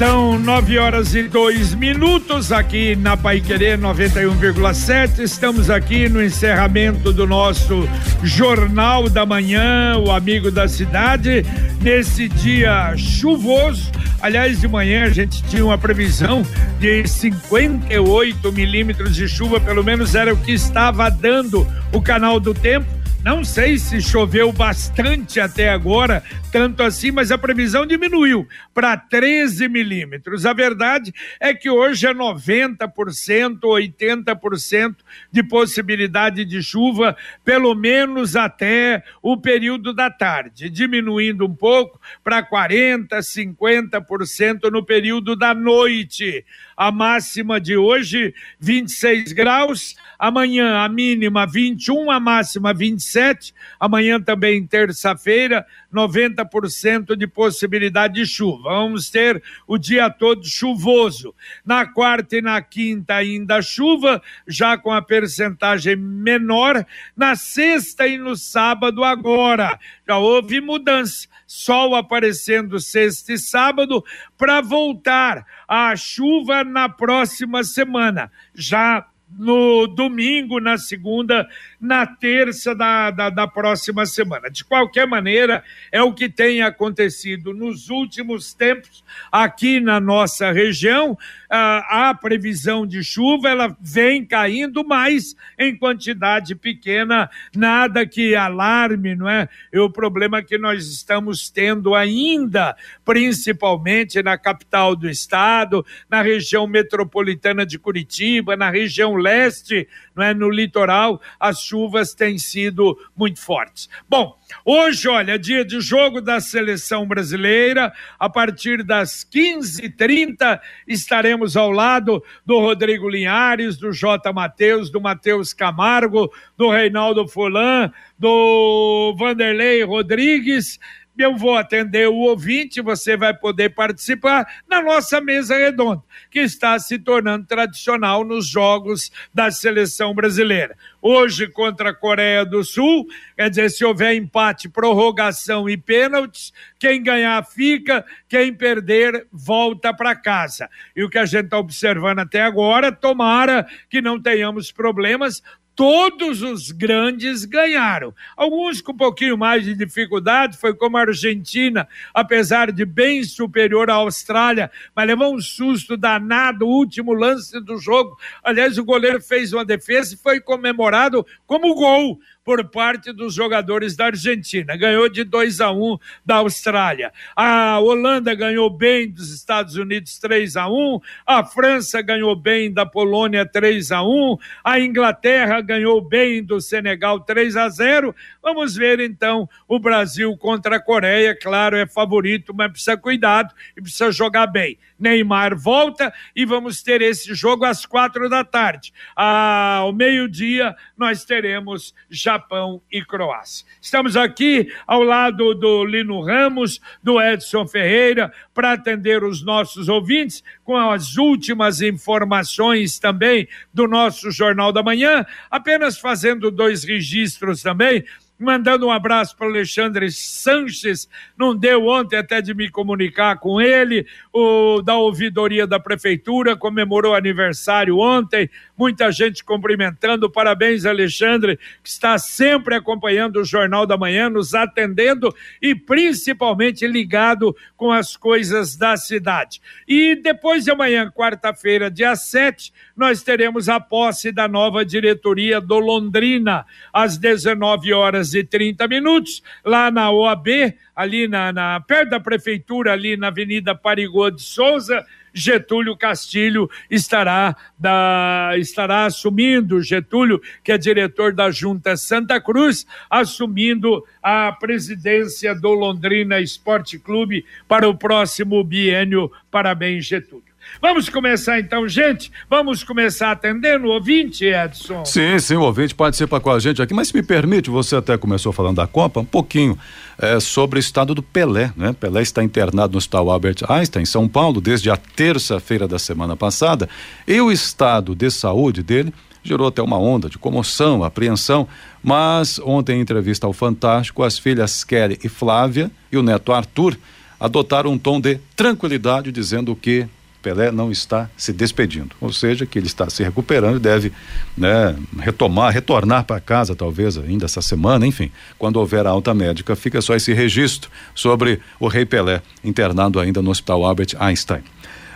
São nove horas e dois minutos aqui na Paiquerê 91,7. Estamos aqui no encerramento do nosso Jornal da Manhã, o Amigo da Cidade, nesse dia chuvoso. Aliás, de manhã a gente tinha uma previsão de 58 milímetros de chuva, pelo menos era o que estava dando o canal do tempo não sei se choveu bastante até agora, tanto assim, mas a previsão diminuiu para 13 milímetros. A verdade é que hoje é 90%, 80% de possibilidade de chuva, pelo menos até o período da tarde, diminuindo um pouco para 40%, 50% no período da noite. A máxima de hoje, 26 graus. Amanhã, a mínima 21, a máxima 27. Amanhã também, terça-feira, 90% de possibilidade de chuva. Vamos ter o dia todo chuvoso. Na quarta e na quinta, ainda chuva, já com a percentagem menor. Na sexta e no sábado, agora, já houve mudança. Sol aparecendo sexta e sábado para voltar a chuva na próxima semana. Já no domingo, na segunda, na terça da, da, da, próxima semana. De qualquer maneira, é o que tem acontecido nos últimos tempos aqui na nossa região. Ah, a previsão de chuva ela vem caindo, mas em quantidade pequena, nada que alarme, não é? E o problema que nós estamos tendo ainda, principalmente na capital do estado, na região metropolitana de Curitiba, na região leste, não é? no litoral, as chuvas têm sido muito fortes. Bom, hoje, olha, dia de jogo da seleção brasileira, a partir das 15h30 estaremos ao lado do Rodrigo Linhares, do J. Matheus, do Matheus Camargo, do Reinaldo Fulan, do Vanderlei Rodrigues eu vou atender o ouvinte, você vai poder participar na nossa mesa redonda, que está se tornando tradicional nos jogos da seleção brasileira. Hoje contra a Coreia do Sul, quer dizer, se houver empate, prorrogação e pênaltis, quem ganhar fica, quem perder volta para casa. E o que a gente está observando até agora, tomara que não tenhamos problemas, todos os grandes ganharam. Alguns com um pouquinho mais de dificuldade, foi como a Argentina, apesar de bem superior à Austrália, mas levou um susto danado, o último lance do jogo. Aliás, o goleiro fez uma defesa e foi comemorado como gol por parte dos jogadores da Argentina. Ganhou de 2 a 1 um da Austrália. A Holanda ganhou bem dos Estados Unidos 3 a 1, a França ganhou bem da Polônia 3 a 1, a Inglaterra ganhou bem do Senegal 3 a 0. Vamos ver então o Brasil contra a Coreia, claro, é favorito, mas precisa cuidado e precisa jogar bem. Neymar volta e vamos ter esse jogo às quatro da tarde. Ao meio-dia, nós teremos Japão e Croácia. Estamos aqui ao lado do Lino Ramos, do Edson Ferreira, para atender os nossos ouvintes com as últimas informações também do nosso Jornal da Manhã, apenas fazendo dois registros também mandando um abraço para Alexandre Sanches, não deu ontem até de me comunicar com ele, o da ouvidoria da prefeitura, comemorou aniversário ontem, muita gente cumprimentando, parabéns Alexandre, que está sempre acompanhando o Jornal da Manhã, nos atendendo e principalmente ligado com as coisas da cidade. E depois de amanhã, quarta-feira, dia 7, nós teremos a posse da nova diretoria do Londrina, às 19 horas horas e 30 minutos, lá na OAB, ali na, na perto da prefeitura, ali na Avenida Parigô de Souza, Getúlio Castilho estará, da, estará assumindo, Getúlio, que é diretor da Junta Santa Cruz, assumindo a presidência do Londrina Esporte Clube para o próximo biênio. Parabéns, Getúlio. Vamos começar então, gente? Vamos começar atendendo o ouvinte, Edson? Sim, sim, o ouvinte participa com a gente aqui, mas se me permite, você até começou falando da Copa, um pouquinho é, sobre o estado do Pelé, né? Pelé está internado no Hospital Albert Einstein, em São Paulo, desde a terça-feira da semana passada, e o estado de saúde dele gerou até uma onda de comoção, apreensão, mas ontem em entrevista ao Fantástico, as filhas Kelly e Flávia e o neto Arthur adotaram um tom de tranquilidade, dizendo que Pelé não está se despedindo, ou seja, que ele está se recuperando e deve né, retomar, retornar para casa, talvez ainda essa semana, enfim, quando houver a alta médica, fica só esse registro sobre o Rei Pelé internado ainda no Hospital Albert Einstein.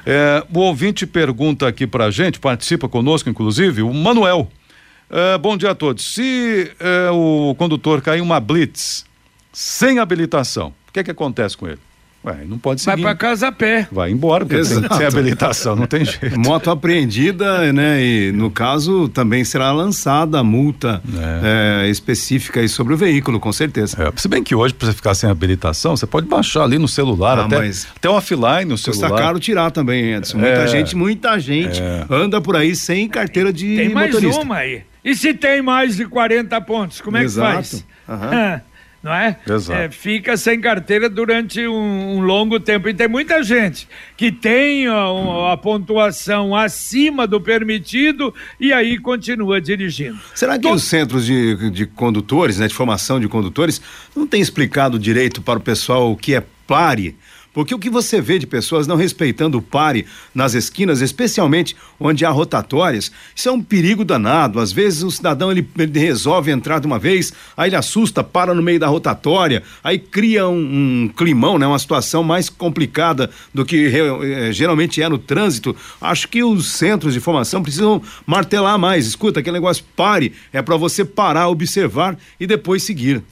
É, o ouvinte pergunta aqui para a gente, participa conosco, inclusive, o Manuel. É, bom dia a todos. Se é, o condutor cair uma blitz sem habilitação, o que, é que acontece com ele? Ué, não pode seguir. Vai para casa a pé. Vai embora, porque tem, sem habilitação, não tem jeito. Moto apreendida, né? E no caso também será lançada a multa é. É, específica aí sobre o veículo, com certeza. É, se bem que hoje, para você ficar sem habilitação, você pode baixar ali no celular, ah, até, mas até offline no celular. Custa caro tirar também, Edson. Muita é. gente, muita gente é. anda por aí sem carteira de tem motorista. Tem mais uma aí. E se tem mais de 40 pontos, como é Exato. que faz? Uhum. Não é? Exato. é? Fica sem carteira durante um, um, longo tempo. E tem muita gente que tem a, a, pontuação acima do permitido e aí continua dirigindo. Será que os centros de, de condutores, né, de formação de condutores, não têm explicado direito para o pessoal o que é pare? Porque o que você vê de pessoas não respeitando o pare nas esquinas, especialmente onde há rotatórias, isso é um perigo danado. Às vezes o cidadão ele, ele resolve entrar de uma vez, aí ele assusta, para no meio da rotatória, aí cria um, um climão, né, uma situação mais complicada do que eh, geralmente é no trânsito. Acho que os centros de formação precisam martelar mais. Escuta, aquele negócio pare é para você parar, observar e depois seguir.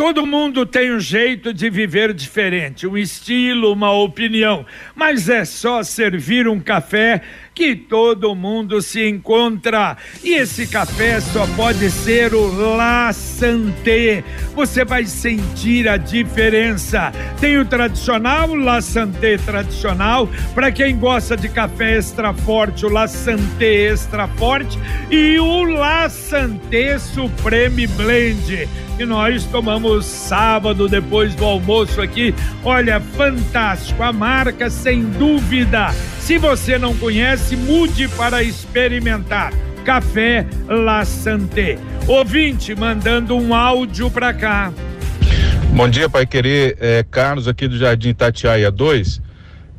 Todo mundo tem um jeito de viver diferente, um estilo, uma opinião, mas é só servir um café que todo mundo se encontra. E esse café só pode ser o La Santé. Você vai sentir a diferença. Tem o tradicional, La Santé tradicional, para quem gosta de café extra forte, o La Santé extra forte e o La Santé Supreme Blend. E nós tomamos sábado depois do almoço aqui. Olha, fantástico, a marca sem dúvida se você não conhece, mude para experimentar. Café La Santé. Ouvinte mandando um áudio para cá. Bom dia, Pai Querer. É, Carlos aqui do Jardim Tatiaia 2.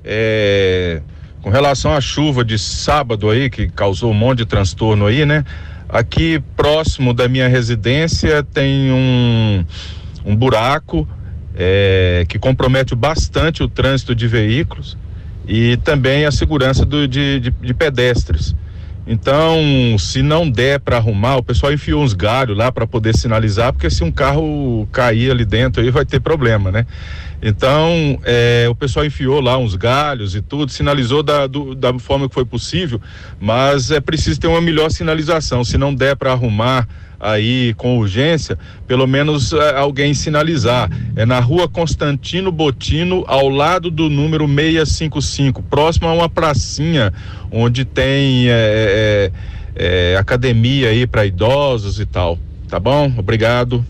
É, com relação à chuva de sábado aí, que causou um monte de transtorno aí, né? Aqui próximo da minha residência tem um, um buraco é, que compromete bastante o trânsito de veículos e também a segurança do, de, de, de pedestres. Então, se não der para arrumar, o pessoal enfiou uns galhos lá para poder sinalizar, porque se um carro cair ali dentro aí vai ter problema, né? Então, é, o pessoal enfiou lá uns galhos e tudo, sinalizou da, do, da forma que foi possível, mas é preciso ter uma melhor sinalização. Se não der para arrumar aí com urgência, pelo menos é, alguém sinalizar. É na rua Constantino Botino, ao lado do número 655, próximo a uma pracinha onde tem é academia aí para idosos e tal. Tá bom? Obrigado.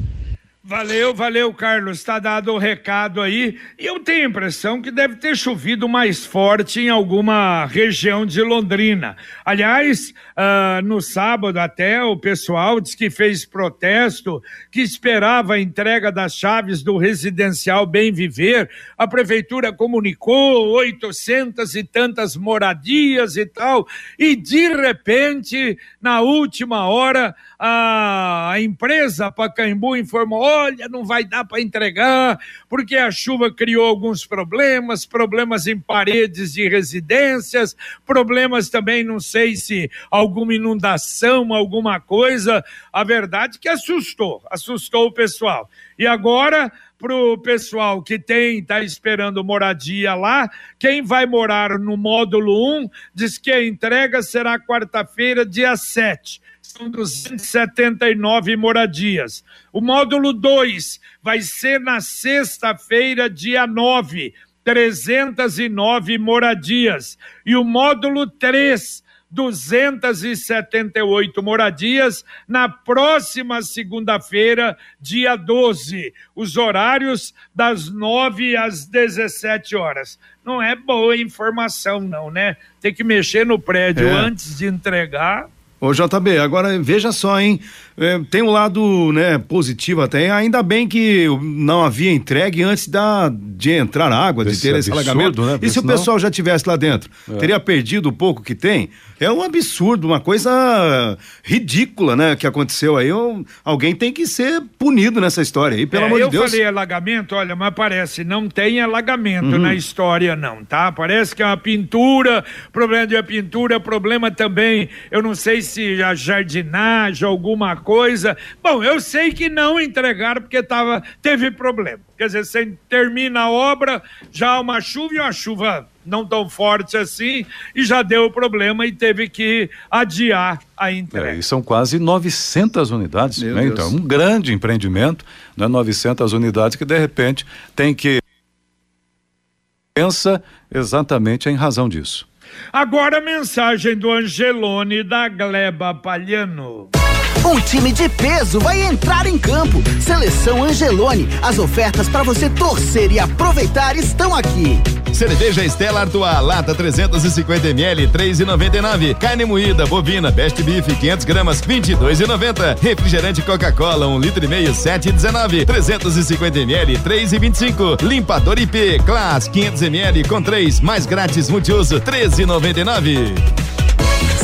Valeu, valeu, Carlos. Está dado o recado aí. E eu tenho a impressão que deve ter chovido mais forte em alguma região de Londrina. Aliás, uh, no sábado até o pessoal disse que fez protesto, que esperava a entrega das chaves do residencial Bem Viver. A prefeitura comunicou 800 e tantas moradias e tal. E de repente, na última hora, a empresa Pacaembu informou: olha, não vai dar para entregar, porque a chuva criou alguns problemas, problemas em paredes de residências, problemas também, não sei se alguma inundação, alguma coisa. A verdade que assustou, assustou o pessoal. E agora para o pessoal que tem, está esperando moradia lá, quem vai morar no módulo 1 diz que a entrega será quarta-feira, dia 7 são 279 moradias. O módulo 2 vai ser na sexta-feira, dia 9, 309 moradias. E o módulo 3, 278 moradias na próxima segunda-feira, dia 12. Os horários das 9 às 17 horas. Não é boa informação, não, né? Tem que mexer no prédio é. antes de entregar. Ô JB, agora veja só, hein? É, tem um lado né, positivo até, ainda bem que não havia entregue antes da, de entrar água, de Esse ter esse alagamento. né? E se o pessoal já tivesse lá dentro? Teria perdido o pouco que tem? É um absurdo, uma coisa ridícula, né? Que aconteceu aí. Um- alguém tem que ser punido nessa história aí, pelo É, amor eu de Deus. Uhum. falei alagamento, olha, mas parece, não tem alagamento na história, não, tá? Parece que é uma pintura, problema de pintura, problema também, eu não sei se a jardinagem, alguma coisa. Bom, eu sei que não entregaram porque tava, teve problema. Quer dizer, você termina a obra, já uma chuva e uma chuva não tão forte assim, e já deu problema e teve que adiar a entrega. É, e são quase 900 unidades, Meu né? Deus. então é um grande empreendimento, né? 900 unidades que de repente tem que pensa exatamente em razão disso. Agora a mensagem do Angelone da Gleba Palhano. Um time de peso vai entrar em campo. Seleção Angelone. As ofertas para você torcer e aproveitar estão aqui. Cerveja Stella Artois, lata 350 ml, 3,99. Carne moída bovina Best Beef 500 gramas, 22,90. Refrigerante Coca-Cola, 1 litro e meio, 7,19. 350 ml, 3,25. Limpador IP Class 500 ml com 3, mais grátis multiuso, 13,99.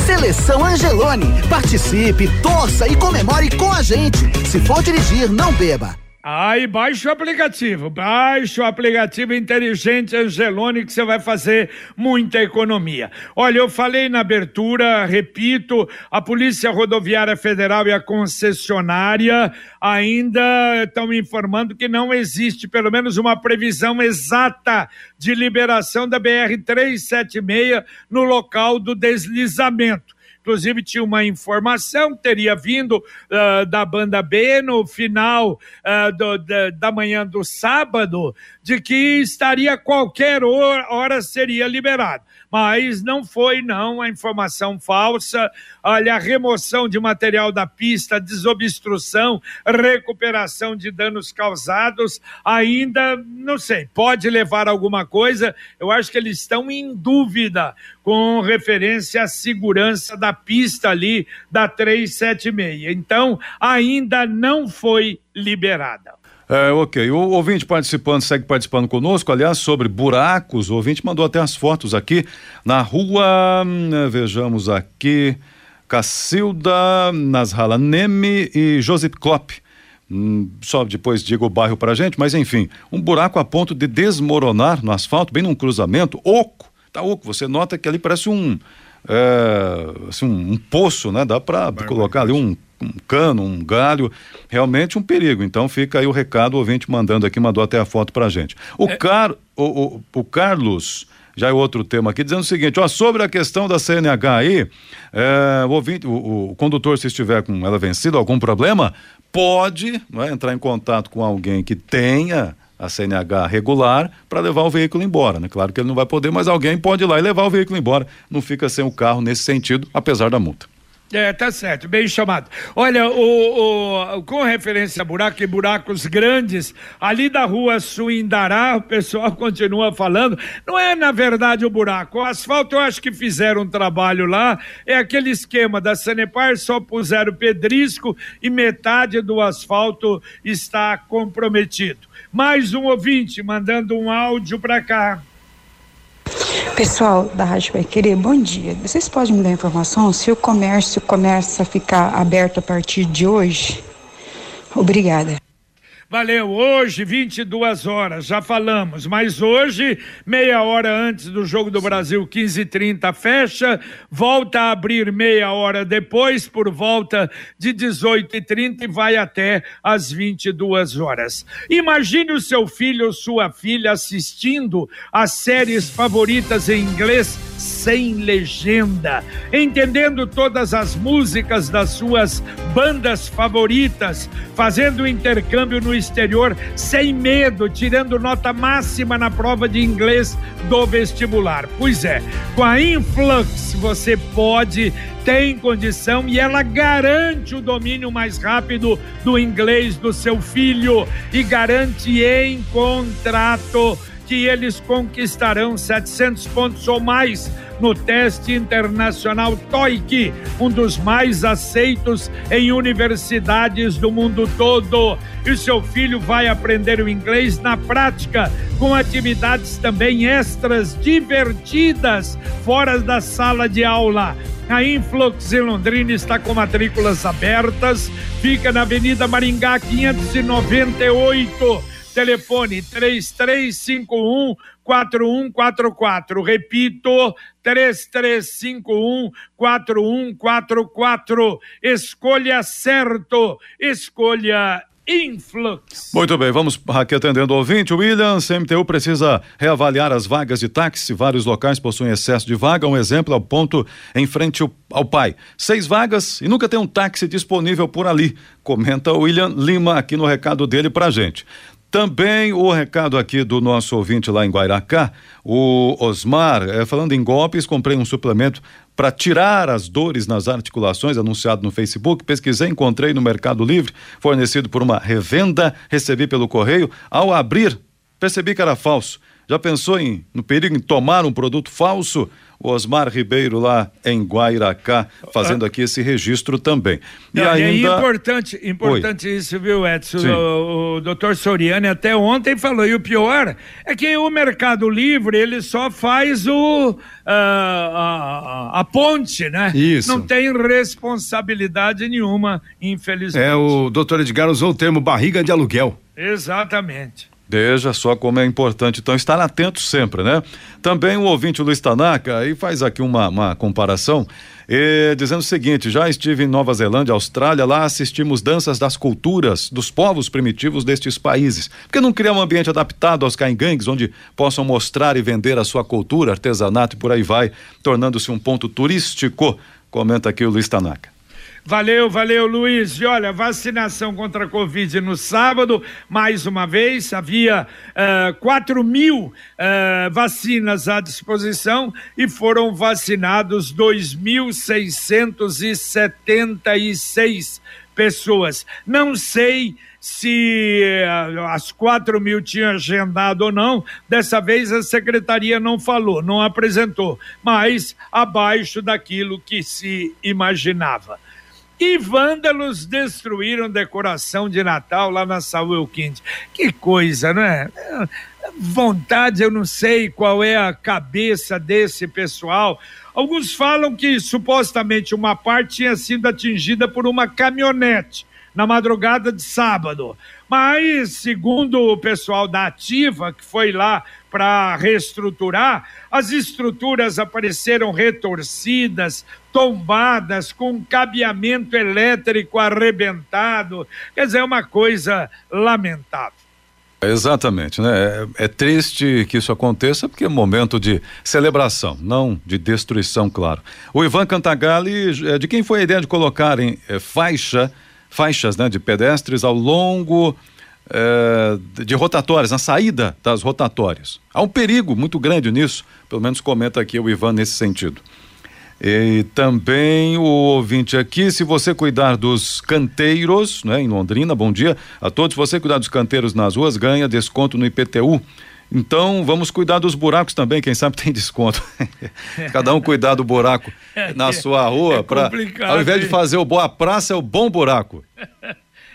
Seleção Angelone. Participe, torça e comemore com a gente. Se for dirigir, não beba. Aí baixa o aplicativo, baixa o aplicativo inteligente Angelone que você vai fazer muita economia. Olha, eu falei na abertura, repito, a Polícia Rodoviária Federal e a concessionária ainda estão me informando que não existe pelo menos uma previsão exata de liberação da BR 376 no local do deslizamento. Inclusive, tinha uma informação que teria vindo ah, da banda B no final ah, do- da, da manhã do sábado, de que estaria qualquer hora, hora seria liberado. Mas não foi, não, a informação falsa. Olha, a remoção de material da pista, desobstrução, recuperação de danos causados, ainda, não sei, pode levar alguma coisa. Eu acho que eles estão em dúvida com referência à segurança da pista ali da 376. Então, ainda não foi liberada. É, ok. O ouvinte participando, segue participando conosco, aliás, sobre buracos. O ouvinte mandou até as fotos aqui na rua. hum, Vejamos aqui. Cacilda, Nasrala Neme e Josip Klopp. Hum, só depois diga o bairro pra gente, mas enfim, um buraco a ponto de desmoronar no asfalto, bem num cruzamento, oco. Tá oco, você nota que ali parece um. é, assim, um, um poço, né? Dá para colocar ali um, um cano, um galho, realmente um perigo. Então fica aí o recado, o ouvinte mandando aqui, mandou até a foto pra gente. O, Car, o, o, o Carlos, já é outro tema aqui, dizendo o seguinte, ó, sobre a questão da CNH aí, é, o, ouvinte, o, o condutor, se estiver com ela vencida, algum problema, pode é, entrar em contato com alguém que tenha a CNH regular para levar o veículo embora, né? Claro que ele não vai poder, mas alguém pode ir lá e levar o veículo embora. Não fica sem o carro nesse sentido, apesar da multa. É, tá certo, bem chamado. Olha, o, o- com referência a buraco e buracos grandes, ali da rua Suindará, o pessoal continua falando, não é na verdade o buraco, o asfalto eu acho que fizeram um trabalho lá, é aquele esquema da Sanepar, só puseram pedrisco e metade do asfalto está comprometido. Mais um ouvinte mandando um áudio para cá. Pessoal da Rádio Vai Querer, bom dia. Vocês podem me dar informação se o comércio começa a ficar aberto a partir de hoje? Obrigada. Valeu, hoje 22 horas, já falamos, mas hoje, meia hora antes do Jogo do Brasil, 15h30, fecha, volta a abrir meia hora depois, por volta de 18h30 e vai até às 22 horas. Imagine o seu filho ou sua filha assistindo às séries favoritas em inglês sem legenda, entendendo todas as músicas das suas bandas favoritas, fazendo intercâmbio no exterior sem medo, tirando nota máxima na prova de inglês do vestibular. Pois é, com a Influx você pode tem condição e ela garante o domínio mais rápido do inglês do seu filho e garante em contrato que eles conquistarão 700 pontos ou mais no teste internacional TOEIC, um dos mais aceitos em universidades do mundo todo. E seu filho vai aprender o inglês na prática, com atividades também extras divertidas, fora da sala de aula. A Influx em Londrina está com matrículas abertas, fica na Avenida Maringá 598. Telefone 3351 4144. Repito, 3351 4144. Escolha certo. Escolha Influx. Muito bem, vamos aqui atendendo o ouvinte. William, CMTU precisa reavaliar as vagas de táxi. Vários locais possuem excesso de vaga. Um exemplo é o ponto em frente ao, pai. Seis vagas e nunca tem um táxi disponível por ali. Comenta William Lima aqui no recado dele pra gente. Também o recado aqui do nosso ouvinte lá em Guairacá, o Osmar, é, falando em golpes, comprei um suplemento para tirar as dores nas articulações, anunciado no Facebook. Pesquisei, encontrei no Mercado Livre, fornecido por uma revenda, recebi pelo correio. Ao abrir, percebi que era falso. Já pensou em no perigo em tomar um produto falso? O Osmar Ribeiro lá em Guairacá, fazendo aqui esse registro também. E Não, ainda... É importante, importante Oi. isso, viu, Edson? Sim. O, o doutor Soriani até ontem falou, e o pior é que o Mercado Livre, ele só faz o, uh, a, a, ponte, né? Isso. Não tem responsabilidade nenhuma, infelizmente. É, o doutor Edgar usou o termo barriga de aluguel. Exatamente. Veja só como é importante, então, estar atento sempre, né? Também o ouvinte Luiz Tanaka aí faz aqui uma, uma comparação, eh, dizendo o seguinte: já estive em Nova Zelândia, Austrália, lá assistimos danças das culturas dos povos primitivos destes países. Por que não criar um ambiente adaptado aos caingangues, onde possam mostrar e vender a sua cultura, artesanato e por aí vai, tornando-se um ponto turístico? Comenta aqui o Luiz Tanaka. Valeu, valeu, Luiz. E olha, vacinação contra a Covid no sábado, mais uma vez, havia uh, 4 mil uh, vacinas à disposição e foram vacinados 2.676 pessoas. Não sei se uh, as 4 mil tinham agendado ou não, dessa vez a secretaria não falou, não apresentou, mas abaixo daquilo que se imaginava. E vândalos destruíram decoração de Natal lá na Saúl Quinte. Que coisa, não é? Vontade, eu não sei qual é a cabeça desse pessoal. Alguns falam que supostamente uma parte tinha sido atingida por uma caminhonete na madrugada de sábado. Mas, segundo o pessoal da Ativa, que foi lá para reestruturar, as estruturas apareceram retorcidas, tombadas, com cabeamento elétrico arrebentado. Quer dizer, é uma coisa lamentável. Exatamente, né? É, é, triste que isso aconteça porque é momento de celebração, não de destruição, claro. O Ivan Cantagalli, é, de quem foi a ideia de colocarem é, faixa, faixas, né, de pedestres ao longo é, de rotatórias, na saída das rotatórias. Há um perigo muito grande nisso, pelo menos comenta aqui o Ivan nesse sentido. E também o ouvinte aqui, se você cuidar dos canteiros, né, em Londrina, bom dia a todos. Se você cuidar dos canteiros nas ruas, ganha desconto no IPTU. Então, vamos cuidar dos buracos também, quem sabe tem desconto. Cada um cuidar do buraco na sua rua, é para ao invés de fazer o boa praça, é o bom buraco.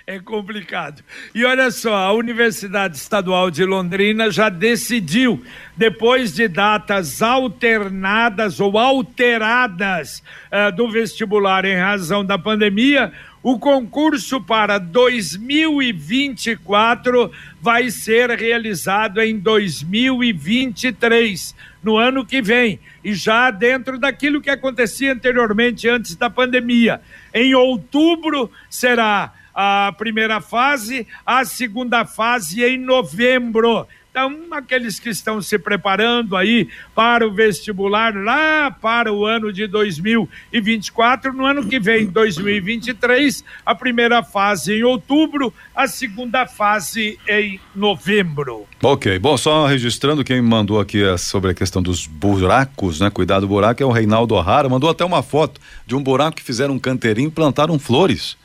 É complicado. E olha só, a Universidade Estadual de Londrina já decidiu, depois de datas alternadas ou alteradas uh, do vestibular em razão da pandemia, o concurso para 2024 vai ser realizado em 2023, no ano que vem, e já dentro daquilo que acontecia anteriormente, antes da pandemia. Em outubro será a primeira fase, a segunda fase em novembro. Então, aqueles que estão se preparando aí para o vestibular lá para o ano de 2024, no ano que vem, 2023, a primeira fase em outubro, a segunda fase em novembro. Ok, bom, só registrando quem mandou aqui é sobre a questão dos buracos, né? Cuidado do buraco é o Reinaldo O'Hara, mandou até uma foto de um buraco que fizeram um canteirinho e plantaram flores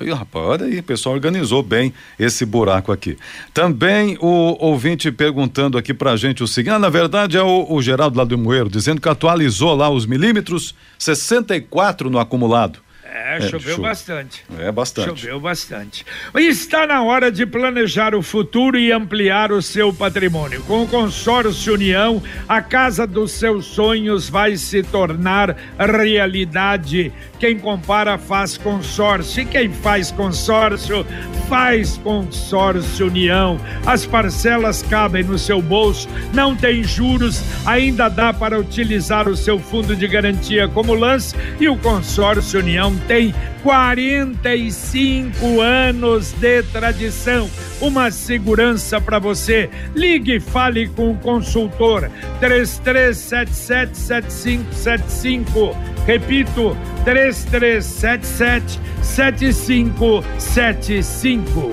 E, rapaz, olha aí, o pessoal organizou bem esse buraco aqui. Também o ouvinte perguntando aqui pra gente o seguinte: ah, na verdade é o, o Geraldo lá do Moeiro, dizendo que atualizou lá os milímetros, 64 no acumulado. É, choveu chuva. bastante. É bastante. Choveu bastante. Está na hora de planejar o futuro e ampliar o seu patrimônio. Com o Consórcio União, a casa dos seus sonhos vai se tornar realidade. Quem compara faz consórcio e quem faz consórcio faz consórcio União. As parcelas cabem no seu bolso, não tem juros, ainda dá para utilizar o seu fundo de garantia como lance e o consórcio União tem 45 anos de tradição. Uma segurança para você. Ligue e fale com o consultor 33777575. Repito, 3377 7575.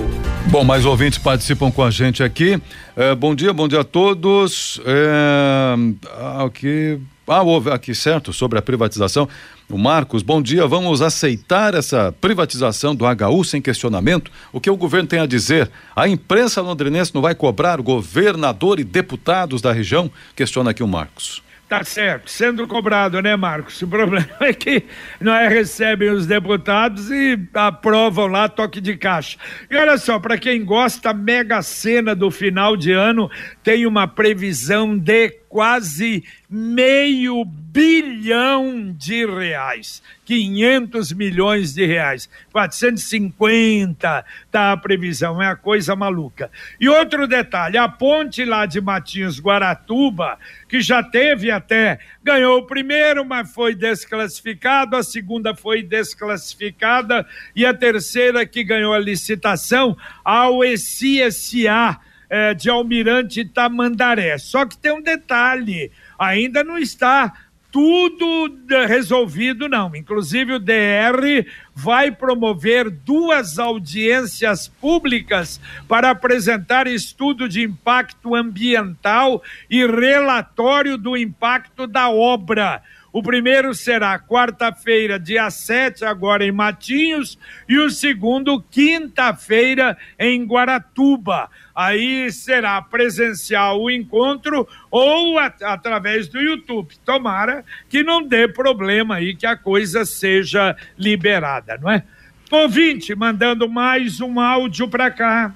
Bom, mais ouvintes participam com a gente aqui. É, bom dia, bom dia a todos. É, ah, aqui, ah, houve aqui, certo, sobre a privatização. O Marcos, bom dia. Vamos aceitar essa privatização do HU sem questionamento? O que o governo tem a dizer? A imprensa londrinense não vai cobrar governador e deputados da região? Questiona aqui o Marcos. Tá certo, sendo cobrado, né, Marcos? O problema é que não é, recebem os deputados e aprovam lá toque de caixa. E olha só, para quem gosta, a Mega Sena do final de ano tem uma previsão de quase meio bilhão de reais, 500 milhões de reais, 450 tá a previsão, é a coisa maluca. E outro detalhe, a ponte lá de Matinhos Guaratuba, que já teve até, ganhou o primeiro, mas foi desclassificado, a segunda foi desclassificada e a terceira que ganhou a licitação, ao ECSA, é, de Almirante Tamandaré. Só que tem um detalhe: ainda não está tudo resolvido, não. Inclusive, o DR vai promover duas audiências públicas para apresentar estudo de impacto ambiental e relatório do impacto da obra. O primeiro será quarta-feira, dia 7, agora em Matinhos, e o segundo, quinta-feira, em Guaratuba. Aí será presencial o encontro ou a, através do YouTube. Tomara que não dê problema aí, que a coisa seja liberada, não é? Ouvinte, mandando mais um áudio para cá.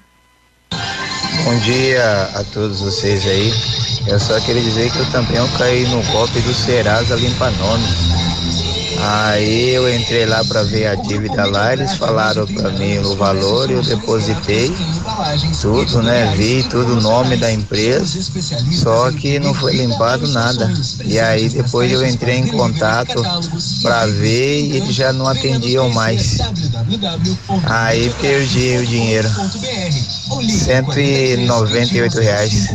Bom dia a todos vocês aí. Eu só queria dizer que eu também caí no golpe do Serasa Limpa Nome. Aí eu entrei lá para ver a dívida lá, eles falaram para mim o valor, eu depositei tudo, né? Vi tudo o nome da empresa, só que não foi limpado nada. E aí depois eu entrei em contato para ver e eles já não atendiam mais. Aí perdi o dinheiro. 198 reais.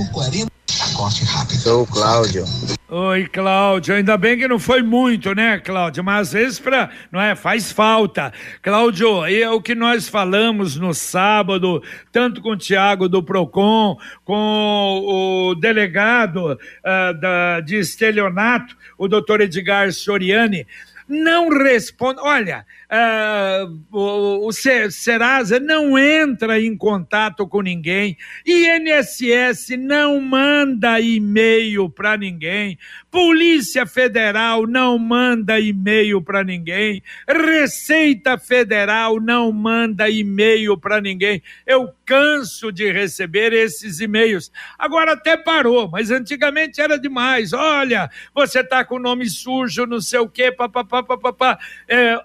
Sou o Cláudio. Oi, Cláudio. Ainda bem que não foi muito, né, Cláudio? Mas às vezes pra, não é, faz falta. Cláudio, é o que nós falamos no sábado, tanto com o Tiago do Procon, com o delegado uh, da, de estelionato, o doutor Edgar Soriani, não responde. Olha, uh, o, o Serasa não entra em contato com ninguém, INSS não manda e-mail para ninguém, Polícia Federal não manda e-mail para ninguém, Receita Federal não manda e-mail para ninguém. Eu canso de receber esses e-mails. Agora até parou, mas antigamente era demais. Olha, você está com o nome sujo, não sei o quê, papapá, papapá. É,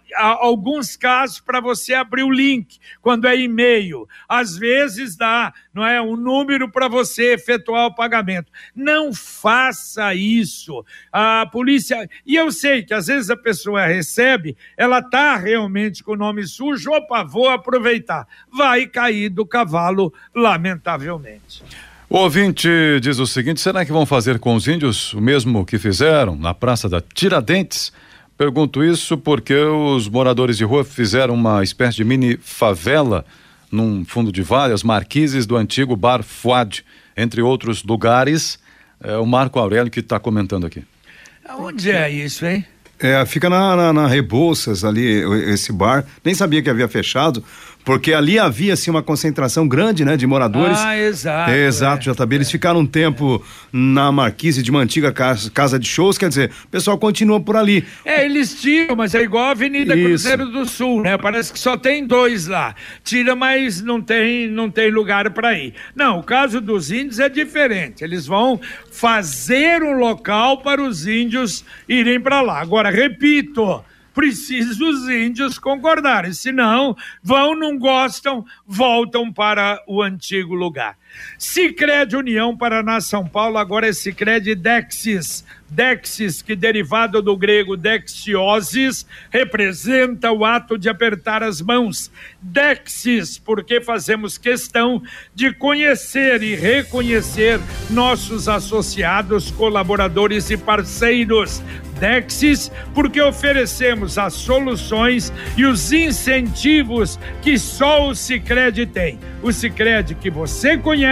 alguns casos para você abrir o link quando é e-mail. Às vezes dá, não é? Um número para você efetuar o pagamento. Não faça isso. A polícia. E eu sei que às vezes a pessoa recebe, ela tá realmente com o nome sujo, opa, vou aproveitar. Vai cair do cavalo, lamentavelmente. O ouvinte diz o seguinte: será que vão fazer com os índios o mesmo que fizeram na Praça da Tiradentes? Pergunto isso porque os moradores de rua fizeram uma espécie de mini favela num fundo de várias marquises do antigo Bar Fuad, entre outros lugares. É o Marco Aurélio que está comentando aqui. Onde é isso, hein? É, fica na, na, na Rebouças ali, esse bar. Nem sabia que havia fechado, porque ali havia assim uma concentração grande, né, de moradores. Ah, exato. É, exato, é, JB. Eles ficaram um tempo na marquise de uma antiga casa, casa de shows, quer dizer, o pessoal continua por ali. É, eles tiram, mas é igual a Avenida Isso. Cruzeiro do Sul, né? Parece que só tem dois lá. Tira, mas não tem, não tem lugar para ir. Não, o caso dos índios é diferente. Eles vão fazer um local para os índios irem para lá. Agora, repito, precisa os índios concordarem, senão vão, não gostam, voltam para o antigo lugar. Sicredi União Paraná São Paulo, agora é Sicredi Dexis. Dexis, que derivado do grego dexiosis, representa o ato de apertar as mãos. Dexis, porque fazemos questão de conhecer e reconhecer nossos associados, colaboradores e parceiros. Dexis, porque oferecemos as soluções e os incentivos que só o Sicredi tem. O Sicredi que você conhece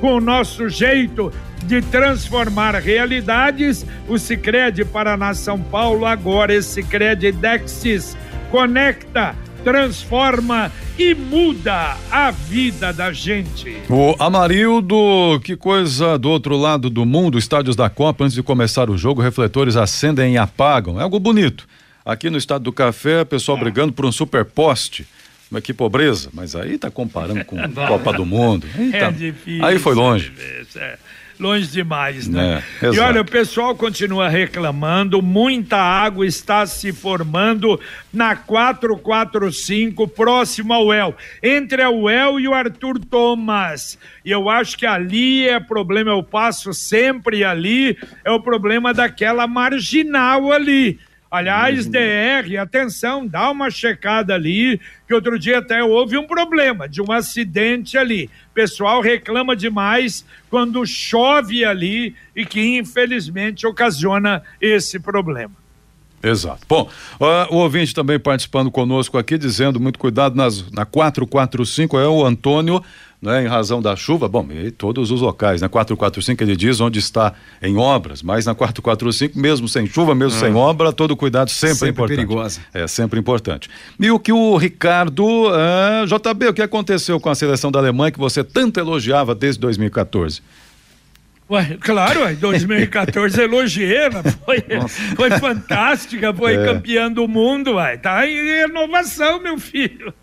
com o nosso jeito de transformar realidades, o Sicredi Paraná São Paulo agora esse Sicredi Dexis conecta transforma e muda a vida da gente. O Amarildo, que coisa do outro lado do mundo, estádios da Copa, antes de começar o jogo, refletores acendem e apagam. É algo bonito. Aqui no estado do Café, pessoal brigando por um super poste. Mas que pobreza. Mas aí tá comparando com Copa do Mundo. Aí, É difícil. aí foi longe. É, longe demais, né? É, e exato. olha, o pessoal continua reclamando, muita água está se formando na 445, próximo ao UEL, entre a UEL e o Arthur Thomas. E eu acho que ali é problema, eu passo sempre ali, é o problema daquela marginal ali. Aliás, DR, atenção, dá uma checada ali, que outro dia até houve um problema de um acidente ali. O pessoal reclama demais quando chove ali e que infelizmente ocasiona esse problema. Exato. Bom, ah, o ouvinte também participando conosco aqui, dizendo muito cuidado nas, na 445, é o Antônio, né, em razão da chuva, bom, e todos os locais, na 445 ele diz onde está em obras, mas na 445, mesmo sem chuva, mesmo Ah. sem obra, todo cuidado sempre, é Sempre importante. perigosa. É, sempre importante. E o que o Ricardo, ah, JB, o que aconteceu com a seleção da Alemanha que você tanto elogiava desde 2014? Ué, claro, ué, 2014 elogiei, foi, foi fantástica, foi É. campeã do mundo, ué, tá em renovação, meu filho.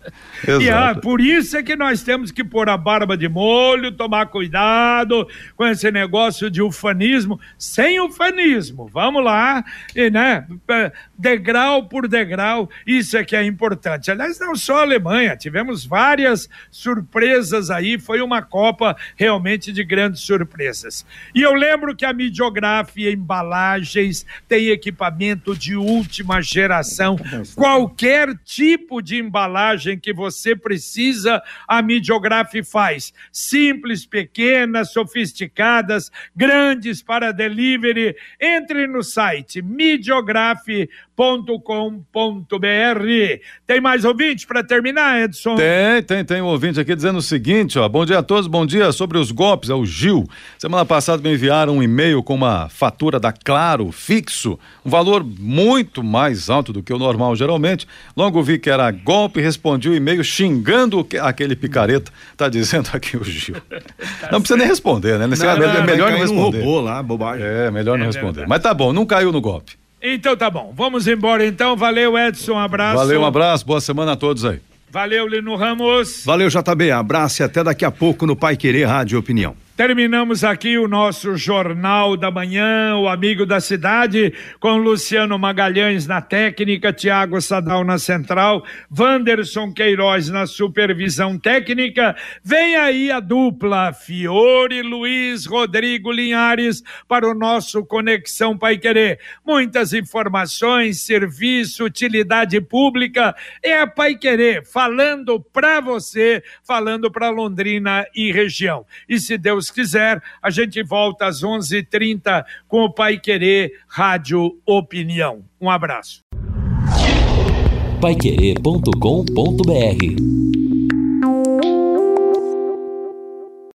E ah, Exato. por isso é que nós temos que pôr a barba de molho, tomar cuidado com esse negócio de ufanismo, sem ufanismo, vamos lá, e, né, eh, degrau por degrau, isso é que é importante. Aliás, não só a Alemanha, tivemos várias surpresas aí, foi uma Copa realmente de grandes surpresas. E eu lembro que a Midiografia Embalagens tem equipamento de última geração. Qualquer tipo de embalagem que você precisa, a Midiografia faz. Simples, pequenas, sofisticadas, grandes para delivery. Entre no site midiografe.com.br. Tem mais ouvinte para terminar, Edson? Tem, tem, tem um ouvinte aqui dizendo o seguinte, ó. Bom dia a todos, bom dia. Sobre os golpes, é o Gil. Semana passada me enviaram um e-mail com uma fatura da Claro fixo, um valor muito mais alto do que o normal geralmente. Logo vi que era golpe respondi o e-mail xingando aquele picareta. Tá dizendo aqui o Gil. Não precisa nem responder, né? Nesse Não, caso, não, é melhor não responder. robô lá, bobagem. É, melhor não É responder. verdade. Mas tá bom, não caiu no golpe. Então tá bom. Vamos embora então. Valeu, Edson. Um abraço. Valeu, um abraço, boa semana a todos aí. Valeu, Lino Ramos. Valeu, JB. Abraço e até daqui a pouco no Pai Querer Rádio Opinião. Terminamos aqui o nosso Jornal da Manhã, o Amigo da Cidade, com Luciano Magalhães na técnica, Tiago Sadal na central, Wanderson Queiroz na supervisão técnica. Vem aí a dupla Fiore Luiz Rodrigo Linhares para o nosso Conexão Pai Querer. Muitas informações, serviço, utilidade pública. É a Pai Querer falando para você, falando para Londrina e região. E se Deus quiser, a gente volta às 11:30 com o Pai Querer Rádio Opinião. Um abraço. Paiquerê.com.br